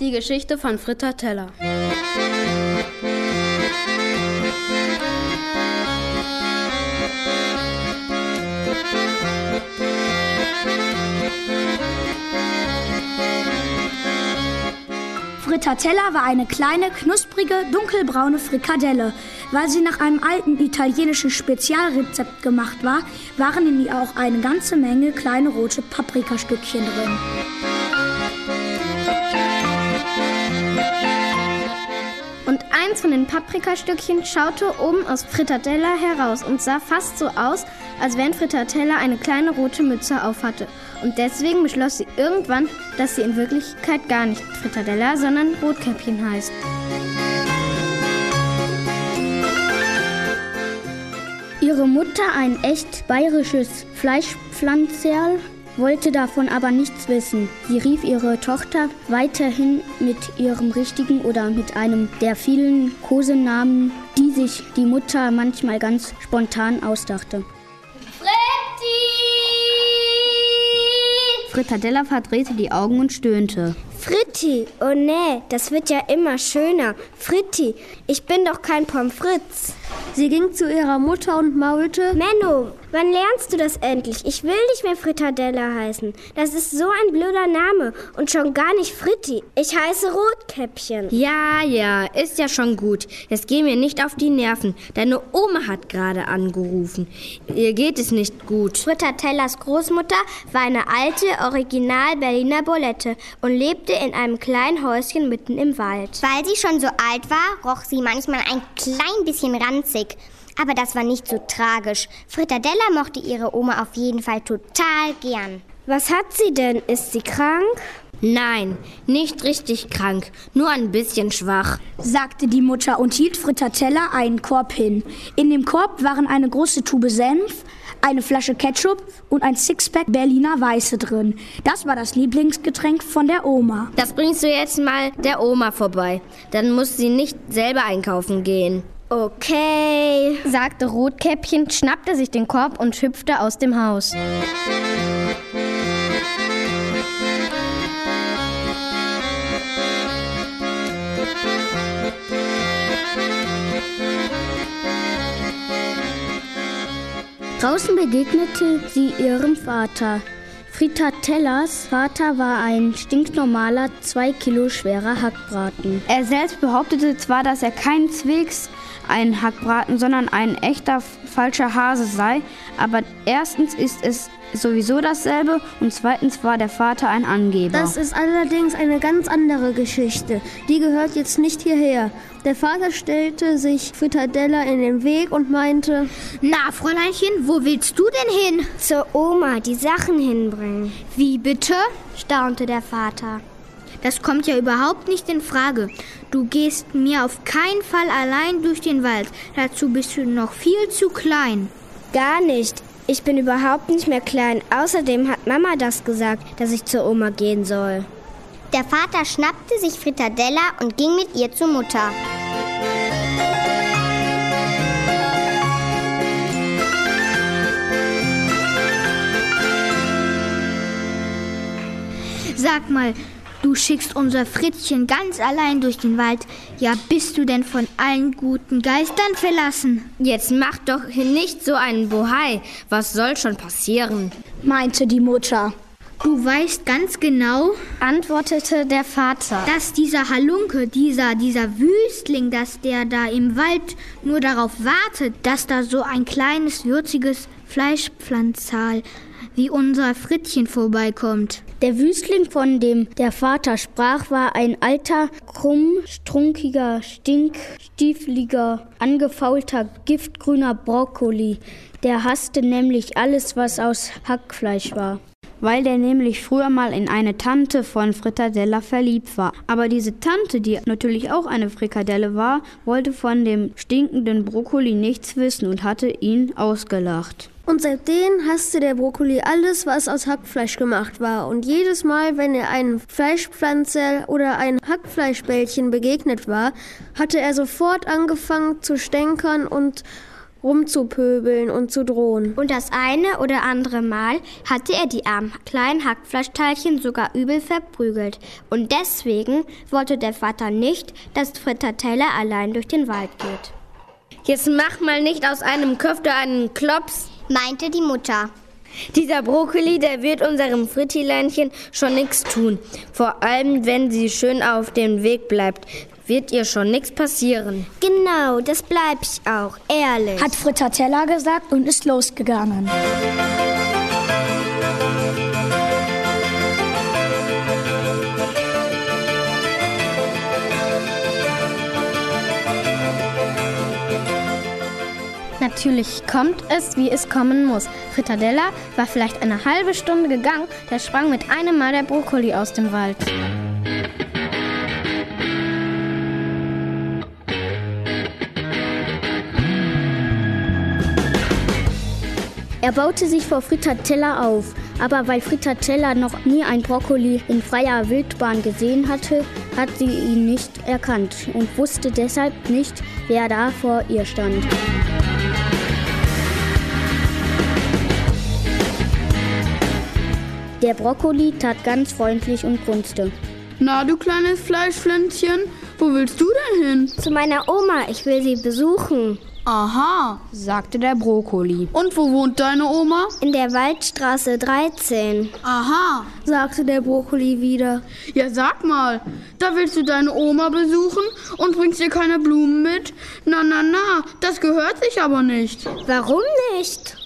Die Geschichte von Fritter Teller. Frittatella war eine kleine, knusprige, dunkelbraune Frikadelle. Weil sie nach einem alten italienischen Spezialrezept gemacht war, waren in ihr auch eine ganze Menge kleine rote Paprikastückchen drin. Eins von den Paprikastückchen schaute oben aus Frittadella heraus und sah fast so aus, als wenn Frittadella eine kleine rote Mütze aufhatte. Und deswegen beschloss sie irgendwann, dass sie in Wirklichkeit gar nicht Frittadella, sondern Rotkäppchen heißt. Ihre Mutter, ein echt bayerisches Fleischpflanzerl, wollte davon aber nichts wissen. Sie rief ihre Tochter weiterhin mit ihrem richtigen oder mit einem der vielen Kosenamen, die sich die Mutter manchmal ganz spontan ausdachte. Frittadella verdrehte die Augen und stöhnte. Fritti, oh nee, das wird ja immer schöner. Fritti, ich bin doch kein Pommes frites. Sie ging zu ihrer Mutter und maulte: Menno, wann lernst du das endlich? Ich will nicht mehr Frittadella heißen. Das ist so ein blöder Name und schon gar nicht Fritti. Ich heiße Rotkäppchen. Ja, ja, ist ja schon gut. Jetzt geh mir nicht auf die Nerven. Deine Oma hat gerade angerufen. Ihr geht es nicht gut. Frittatellas Großmutter war eine alte, original Berliner Bolette und lebte in einem kleinen Häuschen mitten im Wald. Weil sie schon so alt war, roch sie manchmal ein klein bisschen ranzig. Aber das war nicht so tragisch. Frittadella mochte ihre Oma auf jeden Fall total gern. Was hat sie denn? Ist sie krank? Nein, nicht richtig krank, nur ein bisschen schwach, sagte die Mutter und hielt Frittatella einen Korb hin. In dem Korb waren eine große Tube Senf, eine Flasche Ketchup und ein Sixpack Berliner Weiße drin. Das war das Lieblingsgetränk von der Oma. Das bringst du jetzt mal der Oma vorbei. Dann muss sie nicht selber einkaufen gehen. Okay, sagte Rotkäppchen, schnappte sich den Korb und hüpfte aus dem Haus. Draußen begegnete sie ihrem Vater. Fritatellas Vater war ein stinknormaler, zwei Kilo schwerer Hackbraten. Er selbst behauptete zwar, dass er keineswegs ein Hackbraten, sondern ein echter falscher Hase sei, aber erstens ist es sowieso dasselbe und zweitens war der Vater ein Angeber. Das ist allerdings eine ganz andere Geschichte. Die gehört jetzt nicht hierher. Der Vater stellte sich Frittadella in den Weg und meinte: Na, Fräuleinchen, wo willst du denn hin? Zur Oma, die Sachen hinbringen. Wie bitte? staunte der Vater. Das kommt ja überhaupt nicht in Frage. Du gehst mir auf keinen Fall allein durch den Wald. Dazu bist du noch viel zu klein. Gar nicht. Ich bin überhaupt nicht mehr klein. Außerdem hat Mama das gesagt, dass ich zur Oma gehen soll. Der Vater schnappte sich Frittadella und ging mit ihr zur Mutter. Sag mal, Du schickst unser Fritzchen ganz allein durch den Wald. Ja, bist du denn von allen guten Geistern verlassen? Jetzt mach doch nicht so einen Bohai. Was soll schon passieren? meinte die Mutter. Du weißt ganz genau, antwortete der Vater, dass dieser Halunke, dieser, dieser Wüstling, dass der da im Wald nur darauf wartet, dass da so ein kleines, würziges Fleischpflanzal wie unser Frittchen vorbeikommt. Der Wüstling, von dem der Vater sprach, war ein alter, krumm, strunkiger, stinkstiefliger, angefaulter, giftgrüner Brokkoli. Der hasste nämlich alles, was aus Hackfleisch war weil der nämlich früher mal in eine Tante von Frittadella verliebt war. Aber diese Tante, die natürlich auch eine Frikadelle war, wollte von dem stinkenden Brokkoli nichts wissen und hatte ihn ausgelacht. Und seitdem hasste der Brokkoli alles, was aus Hackfleisch gemacht war. Und jedes Mal, wenn er einem Fleischpflanzer oder ein Hackfleischbällchen begegnet war, hatte er sofort angefangen zu stänkern und rumzupöbeln und zu drohen. Und das eine oder andere Mal hatte er die armen kleinen Hackfleischteilchen sogar übel verprügelt. Und deswegen wollte der Vater nicht, dass Frittateller allein durch den Wald geht. Jetzt mach mal nicht aus einem Köfte einen Klops, meinte die Mutter. Dieser Brokkoli, der wird unserem Frittileinchen schon nichts tun. Vor allem, wenn sie schön auf dem Weg bleibt, wird ihr schon nichts passieren. Genau, das bleib ich auch, ehrlich. Hat Frittateller gesagt und ist losgegangen. Natürlich kommt es, wie es kommen muss. Frittadella war vielleicht eine halbe Stunde gegangen, da sprang mit einem Mal der Brokkoli aus dem Wald. Er baute sich vor Frittateller auf, aber weil Frittateller noch nie ein Brokkoli in freier Wildbahn gesehen hatte, hat sie ihn nicht erkannt und wusste deshalb nicht, wer da vor ihr stand. Der Brokkoli tat ganz freundlich und grunzte. Na, du kleines Fleischpflänzchen, wo willst du denn hin? Zu meiner Oma, ich will sie besuchen. Aha, sagte der Brokkoli. Und wo wohnt deine Oma? In der Waldstraße 13. Aha, sagte der Brokkoli wieder. Ja, sag mal, da willst du deine Oma besuchen und bringst ihr keine Blumen mit? Na, na, na, das gehört sich aber nicht. Warum nicht?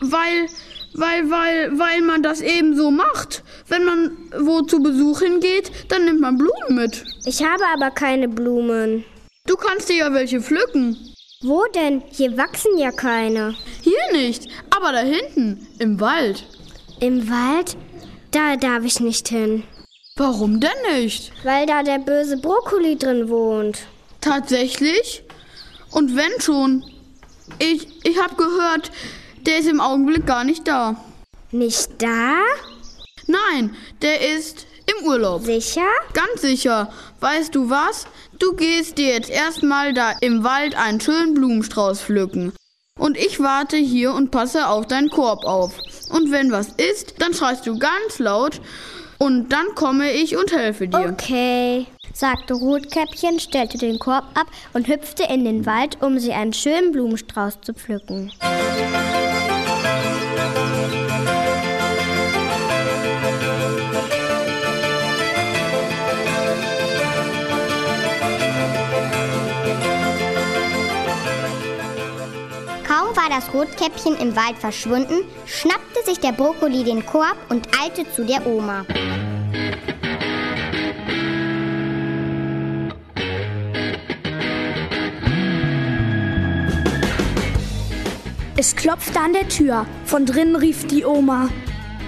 Weil, weil, weil, weil man das eben so macht. Wenn man wo zu Besuch hingeht, dann nimmt man Blumen mit. Ich habe aber keine Blumen. Du kannst dir ja welche pflücken. Wo denn? Hier wachsen ja keine. Hier nicht, aber da hinten, im Wald. Im Wald? Da darf ich nicht hin. Warum denn nicht? Weil da der böse Brokkoli drin wohnt. Tatsächlich? Und wenn schon? Ich, ich habe gehört, der ist im Augenblick gar nicht da. Nicht da? Nein, der ist im Urlaub. Sicher? Ganz sicher. Weißt du was? Du gehst dir jetzt erstmal da im Wald einen schönen Blumenstrauß pflücken. Und ich warte hier und passe auf deinen Korb auf. Und wenn was ist, dann schreist du ganz laut und dann komme ich und helfe dir. Okay, sagte Rotkäppchen, stellte den Korb ab und hüpfte in den Wald, um sie einen schönen Blumenstrauß zu pflücken. Kaum war das Rotkäppchen im Wald verschwunden, schnappte sich der Brokkoli den Korb und eilte zu der Oma. Es klopfte an der Tür. Von drinnen rief die Oma.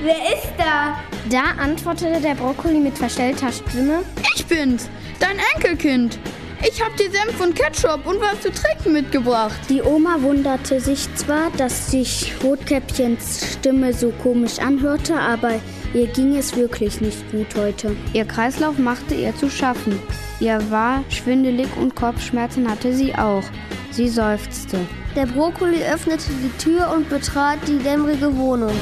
Wer ist da? Da antwortete der Brokkoli mit verstellter Stimme. Ich bin's, dein Enkelkind. Ich hab dir Senf und Ketchup und was zu trinken mitgebracht. Die Oma wunderte sich zwar, dass sich Rotkäppchens Stimme so komisch anhörte, aber ihr ging es wirklich nicht gut heute. Ihr Kreislauf machte ihr zu schaffen. Ihr war schwindelig und Kopfschmerzen hatte sie auch. Sie seufzte. Der Brokkoli öffnete die Tür und betrat die dämmerige Wohnung.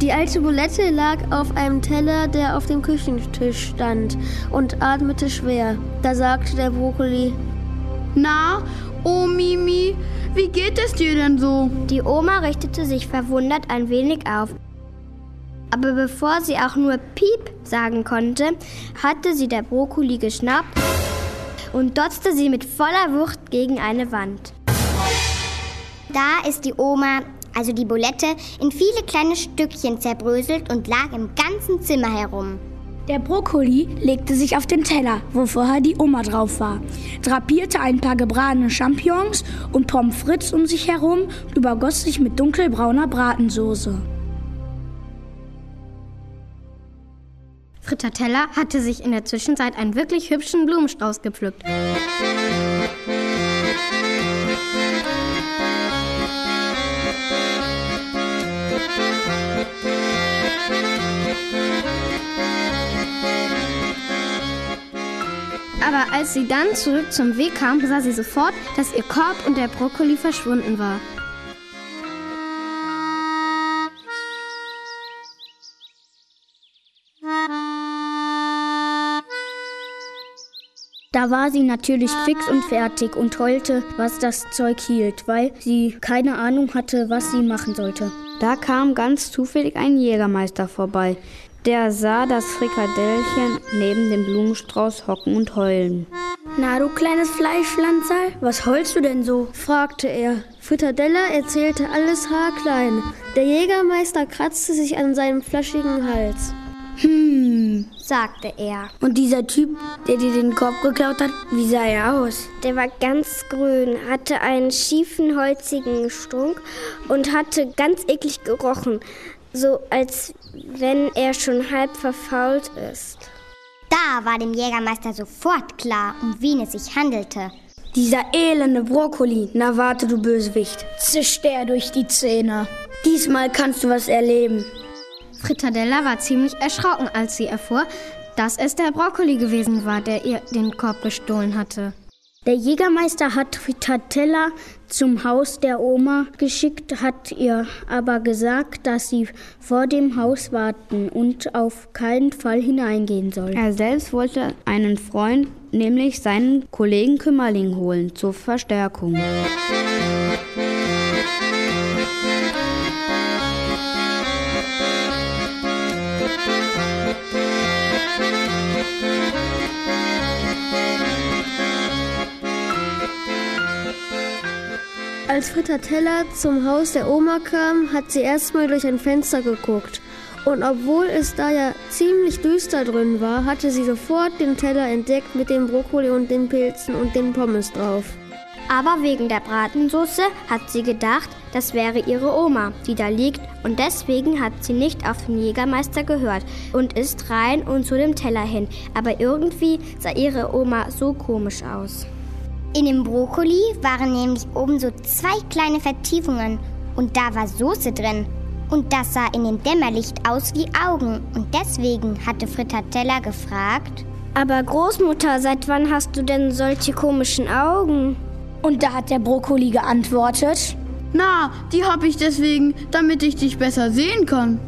Die alte Bulette lag auf einem Teller, der auf dem Küchentisch stand, und atmete schwer. Da sagte der Brokkoli: Na, oh Mimi, wie geht es dir denn so? Die Oma richtete sich verwundert ein wenig auf. Aber bevor sie auch nur Piep sagen konnte, hatte sie der Brokkoli geschnappt und dotzte sie mit voller Wucht gegen eine Wand. Da ist die Oma, also die Bulette, in viele kleine Stückchen zerbröselt und lag im ganzen Zimmer herum. Der Brokkoli legte sich auf den Teller, wo vorher die Oma drauf war, drapierte ein paar gebratene Champignons und Pommes frites um sich herum übergoss sich mit dunkelbrauner Bratensoße. Frittateller hatte sich in der Zwischenzeit einen wirklich hübschen Blumenstrauß gepflückt. Aber als sie dann zurück zum Weg kam, sah sie sofort, dass ihr Korb und der Brokkoli verschwunden war. Da war sie natürlich fix und fertig und heulte, was das Zeug hielt, weil sie keine Ahnung hatte, was sie machen sollte. Da kam ganz zufällig ein Jägermeister vorbei. Der sah das Frikadellchen neben dem Blumenstrauß hocken und heulen. Na, du kleines Fleischpflanzer, was heulst du denn so? fragte er. Fritadella erzählte alles haarklein. Der Jägermeister kratzte sich an seinem flaschigen Hals. Hm, sagte er. Und dieser Typ, der dir den Korb geklaut hat, wie sah er aus? Der war ganz grün, hatte einen schiefen, holzigen Strunk und hatte ganz eklig gerochen, so als wenn er schon halb verfault ist. Da war dem Jägermeister sofort klar, um wen es sich handelte. Dieser elende Brokkoli, na warte du Bösewicht, zischte er durch die Zähne. Diesmal kannst du was erleben. Fritadella war ziemlich erschrocken, als sie erfuhr, dass es der Brokkoli gewesen war, der ihr den Korb gestohlen hatte. Der Jägermeister hat Fritadella zum Haus der Oma geschickt, hat ihr aber gesagt, dass sie vor dem Haus warten und auf keinen Fall hineingehen soll. Er selbst wollte einen Freund, nämlich seinen Kollegen Kümmerling holen, zur Verstärkung. Als Frittatella zum Haus der Oma kam, hat sie erstmal durch ein Fenster geguckt. Und obwohl es da ja ziemlich düster drin war, hatte sie sofort den Teller entdeckt mit dem Brokkoli und den Pilzen und den Pommes drauf. Aber wegen der Bratensoße hat sie gedacht, das wäre ihre Oma, die da liegt, und deswegen hat sie nicht auf den Jägermeister gehört und ist rein und zu dem Teller hin. Aber irgendwie sah ihre Oma so komisch aus. In dem Brokkoli waren nämlich oben so zwei kleine Vertiefungen und da war Soße drin. Und das sah in dem Dämmerlicht aus wie Augen. Und deswegen hatte Frittatella gefragt. Aber Großmutter, seit wann hast du denn solche komischen Augen? Und da hat der Brokkoli geantwortet. Na, die hab ich deswegen, damit ich dich besser sehen kann.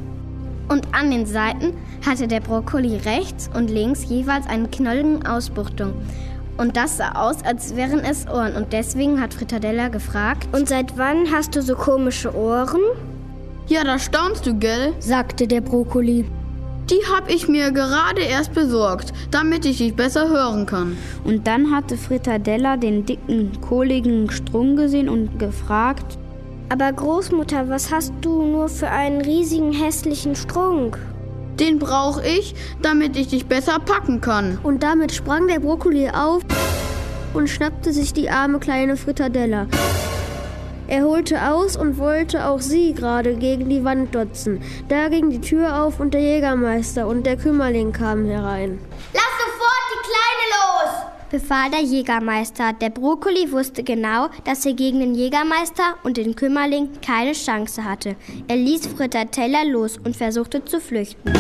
Und an den Seiten hatte der Brokkoli rechts und links jeweils eine knollige Ausbuchtung. Und das sah aus, als wären es Ohren. Und deswegen hat Fritadella gefragt: Und seit wann hast du so komische Ohren? Ja, da staunst du, gell? sagte der Brokkoli. Die hab ich mir gerade erst besorgt, damit ich dich besser hören kann. Und dann hatte Fritadella den dicken, kohligen Strung gesehen und gefragt: Aber Großmutter, was hast du nur für einen riesigen, hässlichen Strunk? Den brauche ich, damit ich dich besser packen kann. Und damit sprang der Brokkoli auf und schnappte sich die arme kleine Fritadella. Er holte aus und wollte auch sie gerade gegen die Wand dotzen. Da ging die Tür auf und der Jägermeister und der Kümmerling kamen herein. Lass sofort die Kleine los! Befahl der Jägermeister. Der Brokkoli wusste genau, dass er gegen den Jägermeister und den Kümmerling keine Chance hatte. Er ließ Frittatella los und versuchte zu flüchten.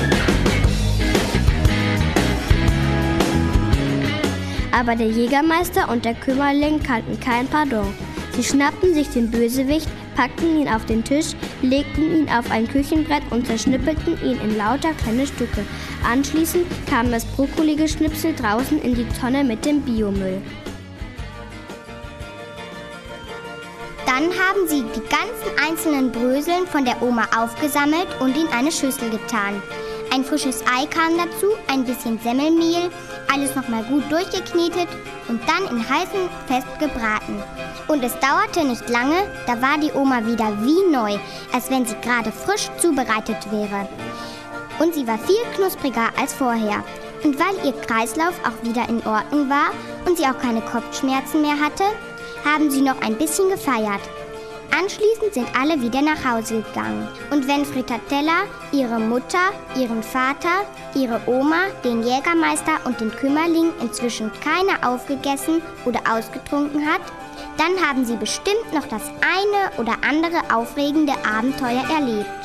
Aber der Jägermeister und der Kümmerling kannten kein Pardon. Sie schnappten sich den Bösewicht, packten ihn auf den Tisch, legten ihn auf ein Küchenbrett und zerschnippelten ihn in lauter kleine Stücke. Anschließend kam das Brokkoli-Geschnipsel draußen in die Tonne mit dem Biomüll. Dann haben sie die ganzen einzelnen Bröseln von der Oma aufgesammelt und in eine Schüssel getan. Ein frisches Ei kam dazu, ein bisschen Semmelmehl, alles nochmal gut durchgeknetet und dann in heißem Fest gebraten. Und es dauerte nicht lange, da war die Oma wieder wie neu, als wenn sie gerade frisch zubereitet wäre. Und sie war viel knuspriger als vorher. Und weil ihr Kreislauf auch wieder in Ordnung war und sie auch keine Kopfschmerzen mehr hatte, haben sie noch ein bisschen gefeiert. Anschließend sind alle wieder nach Hause gegangen. Und wenn Fritatella ihre Mutter, ihren Vater, ihre Oma, den Jägermeister und den Kümmerling inzwischen keine aufgegessen oder ausgetrunken hat, dann haben sie bestimmt noch das eine oder andere aufregende Abenteuer erlebt.